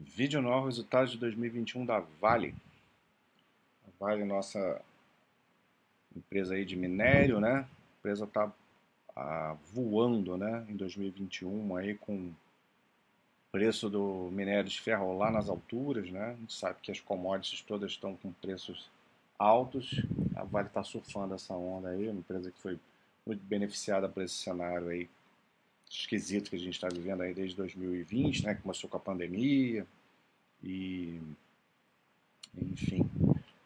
Vídeo novo, resultados de 2021 da Vale. A Vale, nossa empresa aí de minério, né? A empresa está ah, voando, né? Em 2021 aí com preço do minério de ferro lá nas alturas, né? A gente sabe que as commodities todas estão com preços altos. A Vale está surfando essa onda aí, uma empresa que foi muito beneficiada por esse cenário aí esquisito que a gente está vivendo aí desde 2020, né? Começou com a pandemia e, enfim,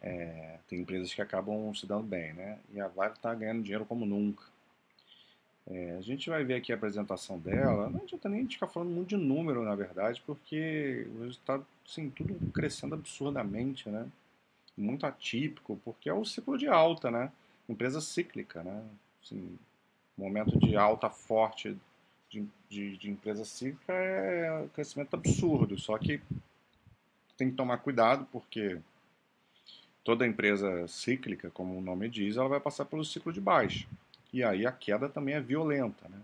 é, tem empresas que acabam se dando bem, né? E a Vale está ganhando dinheiro como nunca. É, a gente vai ver aqui a apresentação dela. Não adianta nem ficar falando muito de número, na verdade, porque o resultado, assim, tudo crescendo absurdamente, né? Muito atípico, porque é o ciclo de alta, né? Empresa cíclica, né? Assim, momento de alta forte de, de, de empresa cíclica é um crescimento absurdo, só que tem que tomar cuidado porque toda empresa cíclica, como o nome diz, ela vai passar pelo ciclo de baixa. E aí a queda também é violenta, né?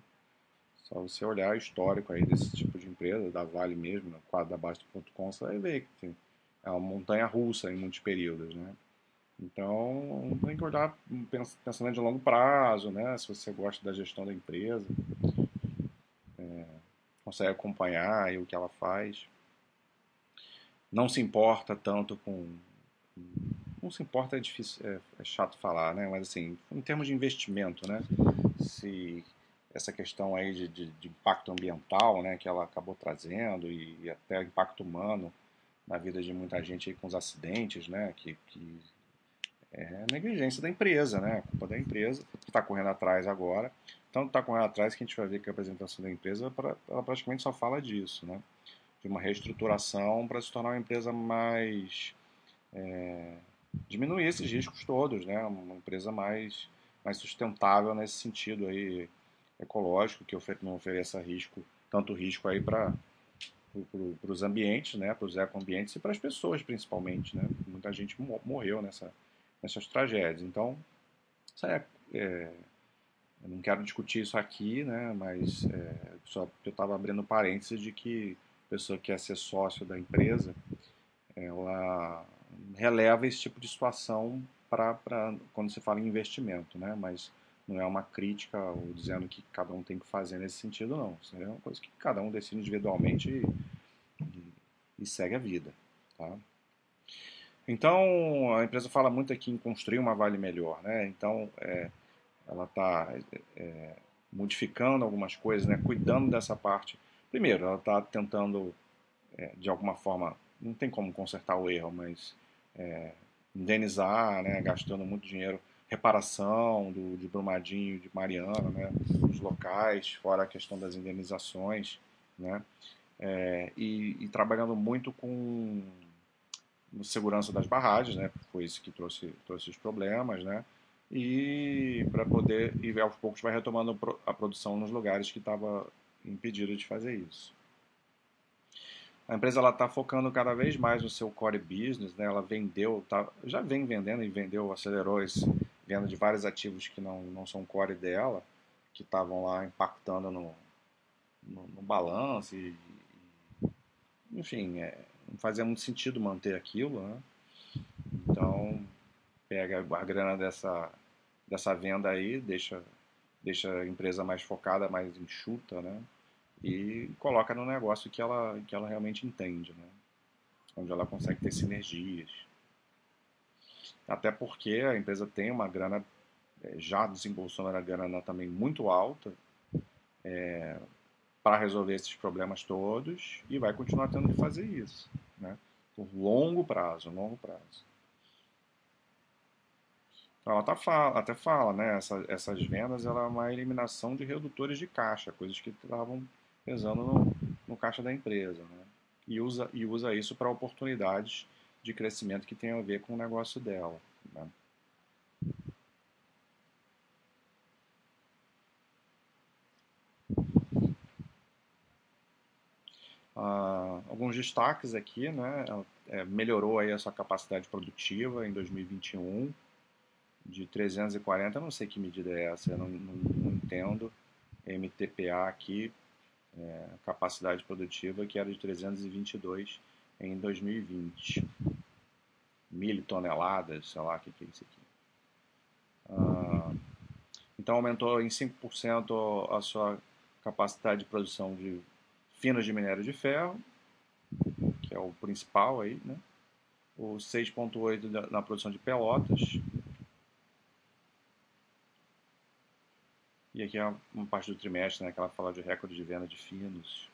Só você olhar o histórico aí desse tipo de empresa, da Vale mesmo, no quadro da Basta.com, você vai ver que é uma montanha russa em muitos períodos, né? Então, tem que olhar pensando de longo prazo, né? Se você gosta da gestão da empresa, consegue acompanhar o que ela faz. Não se importa tanto com. Não se importa é difícil, é, é chato falar, né? Mas assim, em termos de investimento, né? Se essa questão aí de, de, de impacto ambiental, né? Que ela acabou trazendo e, e, até impacto humano na vida de muita gente aí com os acidentes, né? Que, que é negligência da empresa, né? Culpa da empresa que está correndo atrás agora. Então, está correndo atrás que a gente vai ver que a apresentação da empresa ela praticamente só fala disso, né? De uma reestruturação para se tornar uma empresa mais é, diminuir esses riscos todos, né? Uma empresa mais mais sustentável nesse sentido aí ecológico que não ofereça risco tanto risco aí para para os ambientes, né, para os ecoambientes e para as pessoas principalmente, né? Muita gente morreu nessa nessas tragédias. Então, isso é, é eu não quero discutir isso aqui, né, mas é, só eu estava abrindo parênteses de que a pessoa que quer ser sócio da empresa, ela releva esse tipo de situação para quando se fala em investimento, né, mas não é uma crítica ou dizendo que cada um tem que fazer nesse sentido, não. Isso é uma coisa que cada um decide individualmente e, e, e segue a vida, tá? Então, a empresa fala muito aqui em construir uma Vale melhor, né? Então, é, ela está é, modificando algumas coisas, né? Cuidando dessa parte. Primeiro, ela está tentando, é, de alguma forma, não tem como consertar o erro, mas é, indenizar, né? Gastando muito dinheiro, reparação do, de Brumadinho, de Mariana, né? Os locais, fora a questão das indenizações, né? É, e, e trabalhando muito com segurança das barragens, né? Foi isso que trouxe, trouxe os problemas, né? E para poder, e aos poucos vai retomando a produção nos lugares que estava impedido de fazer isso. A empresa ela está focando cada vez mais no seu core business, né? Ela vendeu, tá, já vem vendendo e vendeu, acelerou esse venda de vários ativos que não, não são core dela, que estavam lá impactando no, no, no balanço e, enfim, é, não fazia muito sentido manter aquilo, né? Então, pega a grana dessa, dessa venda aí, deixa, deixa a empresa mais focada, mais enxuta, né? E coloca no negócio que ela, que ela realmente entende, né? Onde ela consegue ter sinergias. Até porque a empresa tem uma grana, é, já desembolsou uma grana também muito alta, é, para resolver esses problemas todos e vai continuar tendo que fazer isso, né? Por longo prazo, longo prazo. Ela tá fala, até fala, né? Essa, essas vendas ela é uma eliminação de redutores de caixa, coisas que estavam pesando no, no caixa da empresa, né? E usa, e usa isso para oportunidades de crescimento que tem a ver com o negócio dela. Né? Uh, alguns destaques aqui, né? É, melhorou aí a sua capacidade produtiva em 2021 de 340, não sei que medida é essa, eu não, não, não entendo. MTPA aqui, é, capacidade produtiva que era de 322 em 2020. Mil toneladas, sei lá o que, que é isso aqui. Ah, então aumentou em 5% a sua capacidade de produção de finas de minério de ferro, que é o principal aí, né? O 6,8% na produção de pelotas. E aqui é uma parte do trimestre, né, que ela fala de recorde de venda de finos.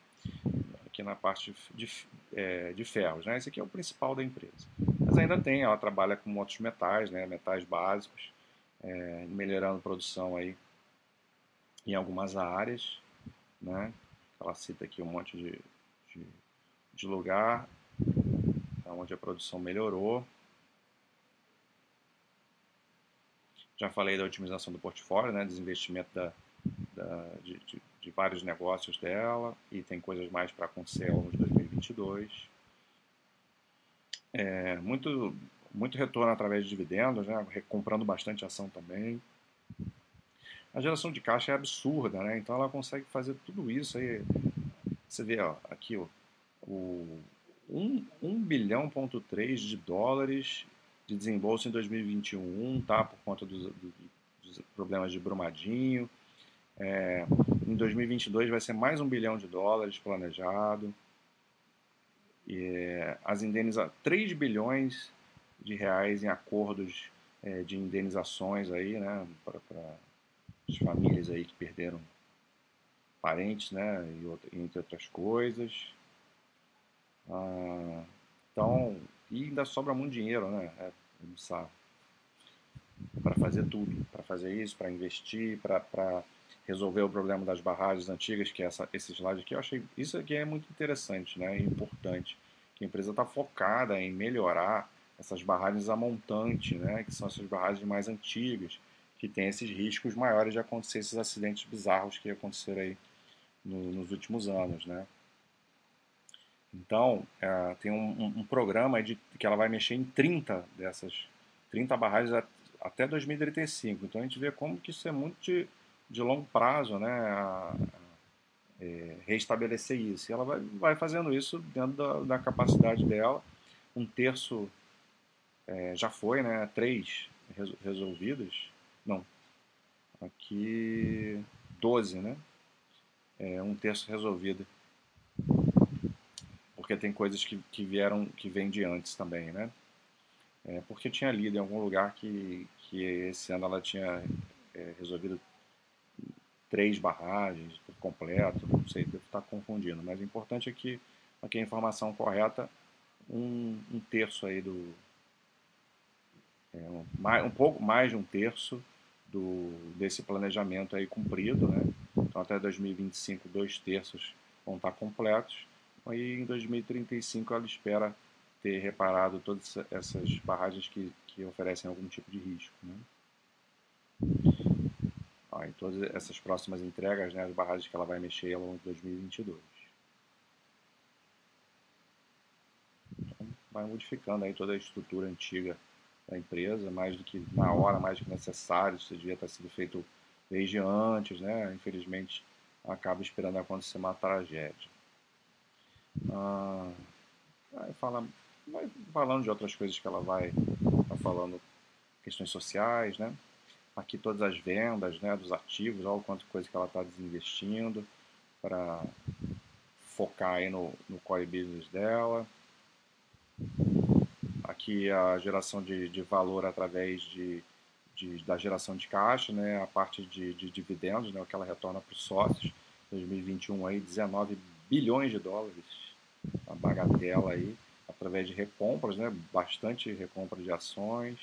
Aqui na parte de, é, de ferros, né? Esse aqui é o principal da empresa. Mas ainda tem, ela trabalha com outros metais, né, metais básicos, é, melhorando a produção aí em algumas áreas, né? Ela cita aqui um monte de, de, de lugar onde a produção melhorou. Já falei da otimização do portfólio, né, desinvestimento da, da, de, de, de, vários negócios dela e tem coisas mais para acontecer ao longo de 2022. É, muito, muito retorno através de dividendos, né, comprando bastante ação também. A geração de caixa é absurda, né? Então ela consegue fazer tudo isso aí. Você vê, ó, aqui ó, o 1, 1 bilhão ponto 3 de dólares de desembolso em 2021, tá? Por conta dos, dos problemas de Brumadinho. É, em 2022 vai ser mais um bilhão de dólares planejado. E, as indeniza 3 bilhões de reais em acordos é, de indenizações aí, né, para as famílias aí que perderam parentes, né, e outra, entre outras coisas. Ah, então, e ainda sobra muito dinheiro, né, é, para fazer tudo, para fazer isso, para investir, para resolver o problema das barragens antigas, que é essa, esse slide aqui, eu achei isso aqui é muito interessante, né, e importante, que a empresa está focada em melhorar essas barragens a montante, né, que são essas barragens mais antigas, que tem esses riscos maiores de acontecer esses acidentes bizarros que aconteceram aí no, nos últimos anos, né. Então, é, tem um, um, um, programa de, que ela vai mexer em 30 dessas, 30 barragens a, até 2035. Então, a gente vê como que isso é muito de, de longo prazo, né, a, é, reestabelecer isso. E ela vai, vai fazendo isso dentro da, da capacidade dela. Um terço é, já foi, né, três resolvidas. Não, aqui 12, né? É, um terço resolvido. Porque tem coisas que, que vieram, que vêm de antes também, né? É, porque tinha lido em algum lugar que, que esse ano ela tinha é, resolvido três barragens completo, não sei, devo estar confundindo, mas o importante é que aqui a informação correta, um, um terço aí do. É, um, mais, um pouco mais de um terço do, desse planejamento aí cumprido, né? Então até 2025 dois terços vão estar completos. Aí em 2035 ela espera ter reparado todas essas barragens que, que oferecem algum tipo de risco. Né? Em todas essas próximas entregas, né, as barragens que ela vai mexer ao longo de 2022. Então, vai modificando aí toda a estrutura antiga da empresa, mais do que na hora, mais do que necessário, isso devia ter sido feito desde antes, né? Infelizmente, acaba esperando acontecer uma tragédia. Ah, fala, vai falando de outras coisas que ela vai tá falando, questões sociais, né? Aqui todas as vendas, né, dos ativos, olha o quanto coisa que ela está desinvestindo para focar aí no, no core business dela aqui a geração de, de valor através de, de, da geração de caixa, né, a parte de, de dividendos, né, que ela retorna para os sócios. 2021 aí 19 bilhões de dólares, a bagatela aí, através de recompras, né, bastante recompra de ações,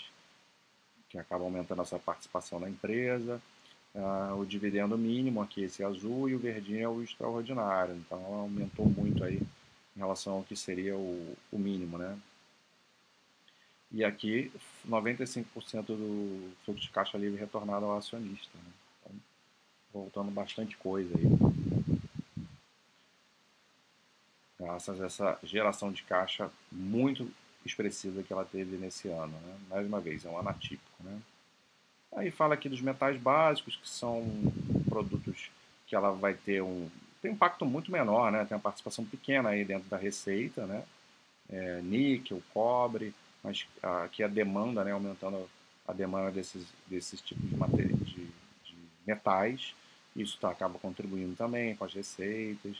que acaba aumentando essa participação na empresa. Uh, o dividendo mínimo aqui, esse azul, e o verdinho é o extraordinário. Então, aumentou muito aí em relação ao que seria o, o mínimo, né? E aqui, 95% do fluxo de caixa livre retornado ao acionista. Né? Então, voltando bastante coisa aí. Graças a essa geração de caixa muito expressiva que ela teve nesse ano. Né? Mais uma vez, é um ano atípico. Né? Aí fala aqui dos metais básicos, que são produtos que ela vai ter um, tem um impacto muito menor, né? tem uma participação pequena aí dentro da receita, né? é, níquel, cobre, mas aqui a demanda, né, aumentando a demanda desses, desses tipos de, matéria, de, de metais, isso tá, acaba contribuindo também com as receitas,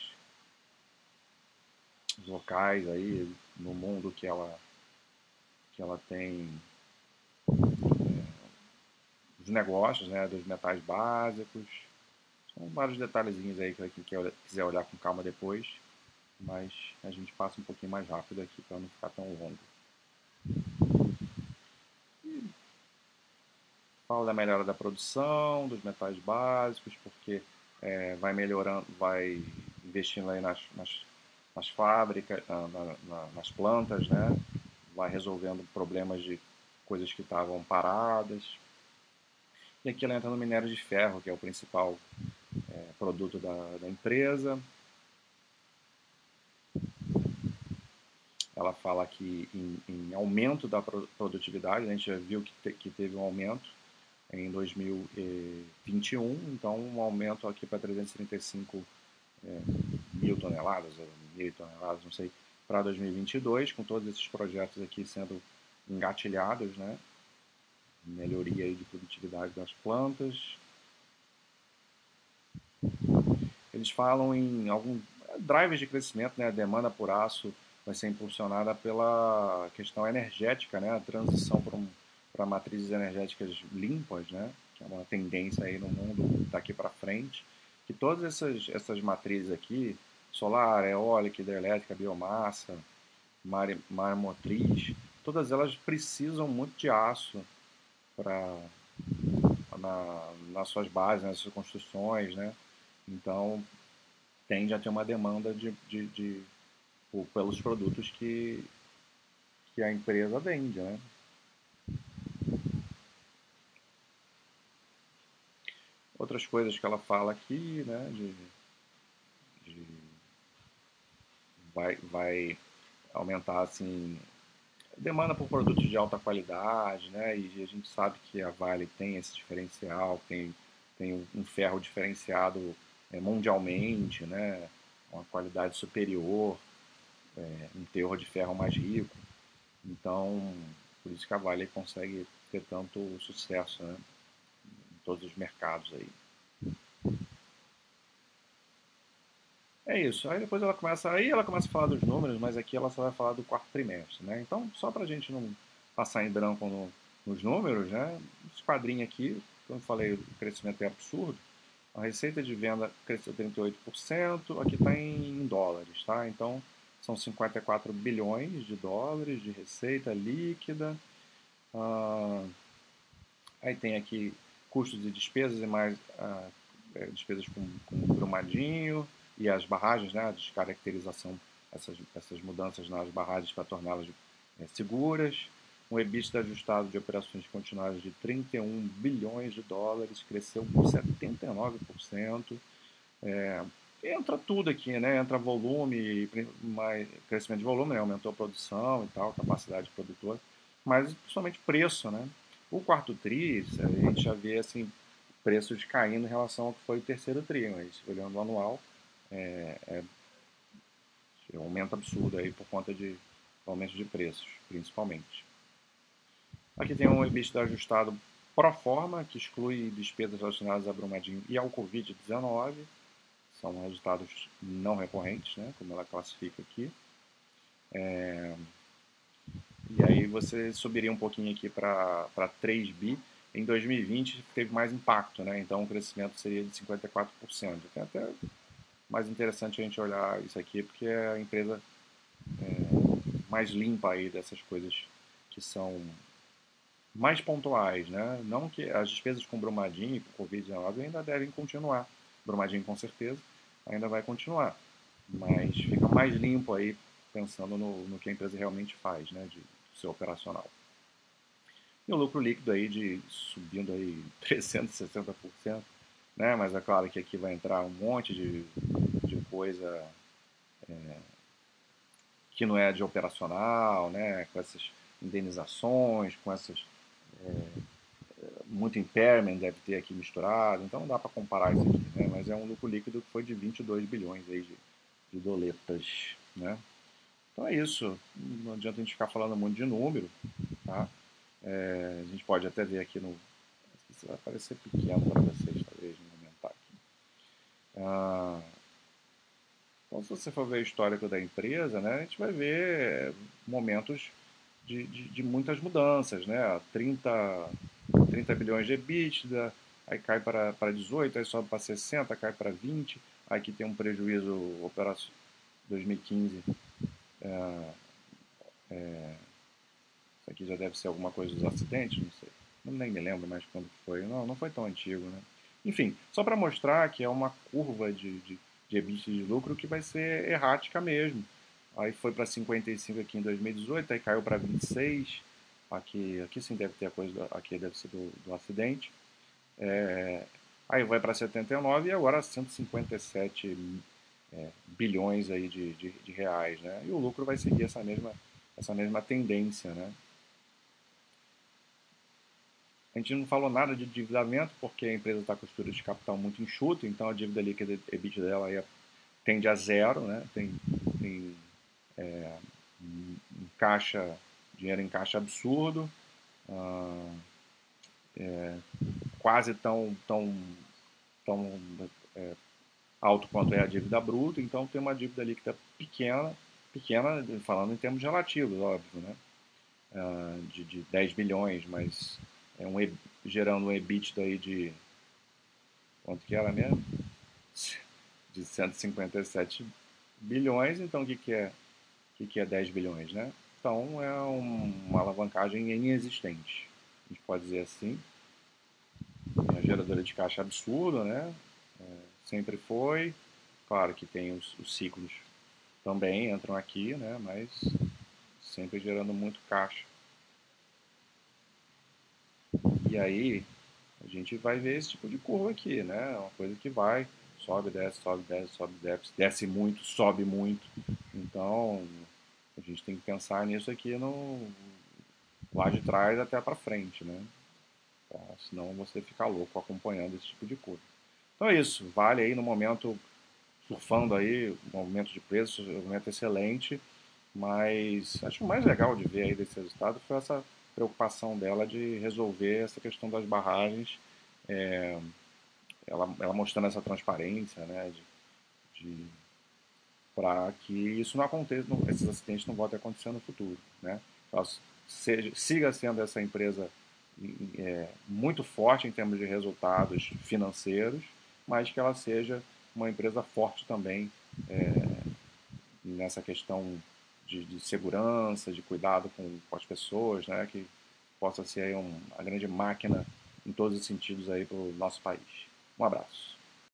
locais aí no mundo que ela, que ela tem é, os negócios né, dos metais básicos. São vários detalhezinhos aí que quem quiser olhar com calma depois, mas a gente passa um pouquinho mais rápido aqui para não ficar tão longo. fala da melhora da produção, dos metais básicos, porque é, vai melhorando, vai investindo aí nas, nas, nas fábricas, na, na, nas plantas, né? vai resolvendo problemas de coisas que estavam paradas. E aqui ela entra no minério de ferro, que é o principal é, produto da, da empresa. Ela fala aqui em, em, aumento da produtividade, a gente já viu que, te, que teve um aumento em 2021, então um aumento aqui para 335 é, mil toneladas, toneladas, não sei, para 2022, com todos esses projetos aqui sendo engatilhados, né? Melhoria aí de produtividade das plantas. Eles falam em algum drivers de crescimento, né? A demanda por aço vai ser impulsionada pela questão energética, né? A transição para um para matrizes energéticas limpas, né? que é uma tendência aí no mundo daqui para frente, que todas essas, essas matrizes aqui, solar, eólica, hidrelétrica, biomassa, mar, mar motriz, todas elas precisam muito de aço para na, nas suas bases, nas suas construções, né? Então tende a ter uma demanda de, de, de pelos produtos que, que a empresa vende, né? outras coisas que ela fala aqui, né, de, vai, vai aumentar assim demanda por produtos de alta qualidade, né, e a gente sabe que a Vale tem esse diferencial, tem, tem um ferro diferenciado é, mundialmente, né, uma qualidade superior, é, um teor de ferro mais rico, então por isso que a Vale consegue ter tanto sucesso, né, todos os mercados aí. É isso. Aí depois ela começa, aí ela começa a falar dos números, mas aqui ela só vai falar do quarto trimestre, né? Então, só para a gente não passar em branco no, nos números, né? Esse quadrinho aqui, como eu falei, o crescimento é absurdo. A receita de venda cresceu 38%, aqui está em dólares, tá? Então, são 54 bilhões de dólares de receita líquida. Ah, aí tem aqui custos e despesas e mais ah, é, despesas com, com Brumadinho e as barragens, né, a descaracterização, essas, essas mudanças nas barragens para torná-las é, seguras. Um EBITDA ajustado de operações continuadas de 31 bilhões de dólares, cresceu por 79%. É, entra tudo aqui, né? Entra volume, mais, crescimento de volume, né? aumentou a produção e tal, capacidade produtora, mas principalmente preço, né? O quarto TRI, a gente já vê assim, preços caindo em relação ao que foi o terceiro TRI, mas olhando o anual, é, é, é um aumento absurdo aí por conta de aumento de preços, principalmente. Aqui tem um EBITDA ajustado pro forma, que exclui despesas relacionadas a Brumadinho e ao Covid-19. São resultados não recorrentes, né, como ela classifica aqui. É, e aí você subiria um pouquinho aqui para 3 bi. Em 2020 teve mais impacto, né? então o crescimento seria de 54%. É até mais interessante a gente olhar isso aqui, porque é a empresa é, mais limpa aí dessas coisas que são mais pontuais, né? Não que as despesas com Brumadinho e com Covid-19 ainda devem continuar. Brumadinho com certeza ainda vai continuar, mas fica mais limpo aí pensando no, no que a empresa realmente faz, né? De, seu operacional. E o lucro líquido aí de subindo aí 360%, né? Mas é claro que aqui vai entrar um monte de, de coisa é, que não é de operacional, né? Com essas indenizações, com essas é, muito impairment deve ter aqui misturado, então não dá para comparar isso aqui, né? Mas é um lucro líquido que foi de 22 bilhões aí de, de doletas, né? Então é isso. Não adianta a gente ficar falando muito de número. Tá? É, a gente pode até ver aqui no. Vai parecer pequeno para vocês, aqui. Ah, então, se você for ver o histórico da empresa, né, a gente vai ver momentos de, de, de muitas mudanças. Né? 30, 30 bilhões de EBITDA, aí cai para, para 18, aí sobe para 60, cai para 20, aí aqui tem um prejuízo operacional 2015. É, é, isso aqui já deve ser alguma coisa dos acidentes, não sei. Nem me lembro mais quando foi. Não, não foi tão antigo, né? Enfim, só para mostrar que é uma curva de, de, de de lucro que vai ser errática mesmo. Aí foi para 55 aqui em 2018, aí caiu para 26. Aqui, aqui sim deve ter a coisa, aqui deve ser do, do acidente. É, aí vai para 79 e agora 157 é, bilhões aí de, de, de, reais, né? E o lucro vai seguir essa mesma, essa mesma tendência, né? A gente não falou nada de endividamento porque a empresa está com estrutura de capital muito enxuta, então a dívida líquida EBITDA dela aí tende a zero, né? Tem, tem é, um caixa, dinheiro em caixa absurdo, ah, é, quase tão, tão, tão é, alto quanto é a dívida bruta, então tem uma dívida líquida pequena, pequena falando em termos relativos, óbvio, né? Uh, de, de 10 bilhões, mas é um, gerando um EBITDA aí de quanto que era mesmo? De 157 bilhões, então o que, que é o que, que é 10 bilhões, né? Então é um, uma alavancagem inexistente, a gente pode dizer assim. Uma geradora de caixa absurda, né? É, sempre foi. Claro que tem os, os, ciclos também entram aqui, né? Mas sempre gerando muito caixa. E aí a gente vai ver esse tipo de curva aqui, né? Uma coisa que vai, sobe, desce, sobe, desce, sobe, desce, desce muito, sobe muito. Então a gente tem que pensar nisso aqui no lá de trás até para frente, né? Tá? Senão você fica louco acompanhando esse tipo de coisa. Então é isso, vale aí no momento, surfando aí, um aumento de preço, um aumento excelente, mas acho o mais legal de ver aí desse resultado foi essa preocupação dela de resolver essa questão das barragens, é, ela, ela, mostrando essa transparência, né, de, de para que isso não aconteça, não, esses acidentes não voltem a acontecer no futuro, né? Seja, siga sendo essa empresa é, muito forte em termos de resultados financeiros, mas que ela seja uma empresa forte também é, nessa questão de, de, segurança, de cuidado com, com as pessoas, né, que possa ser um, a grande máquina em todos os sentidos aí para o nosso país. Um abraço.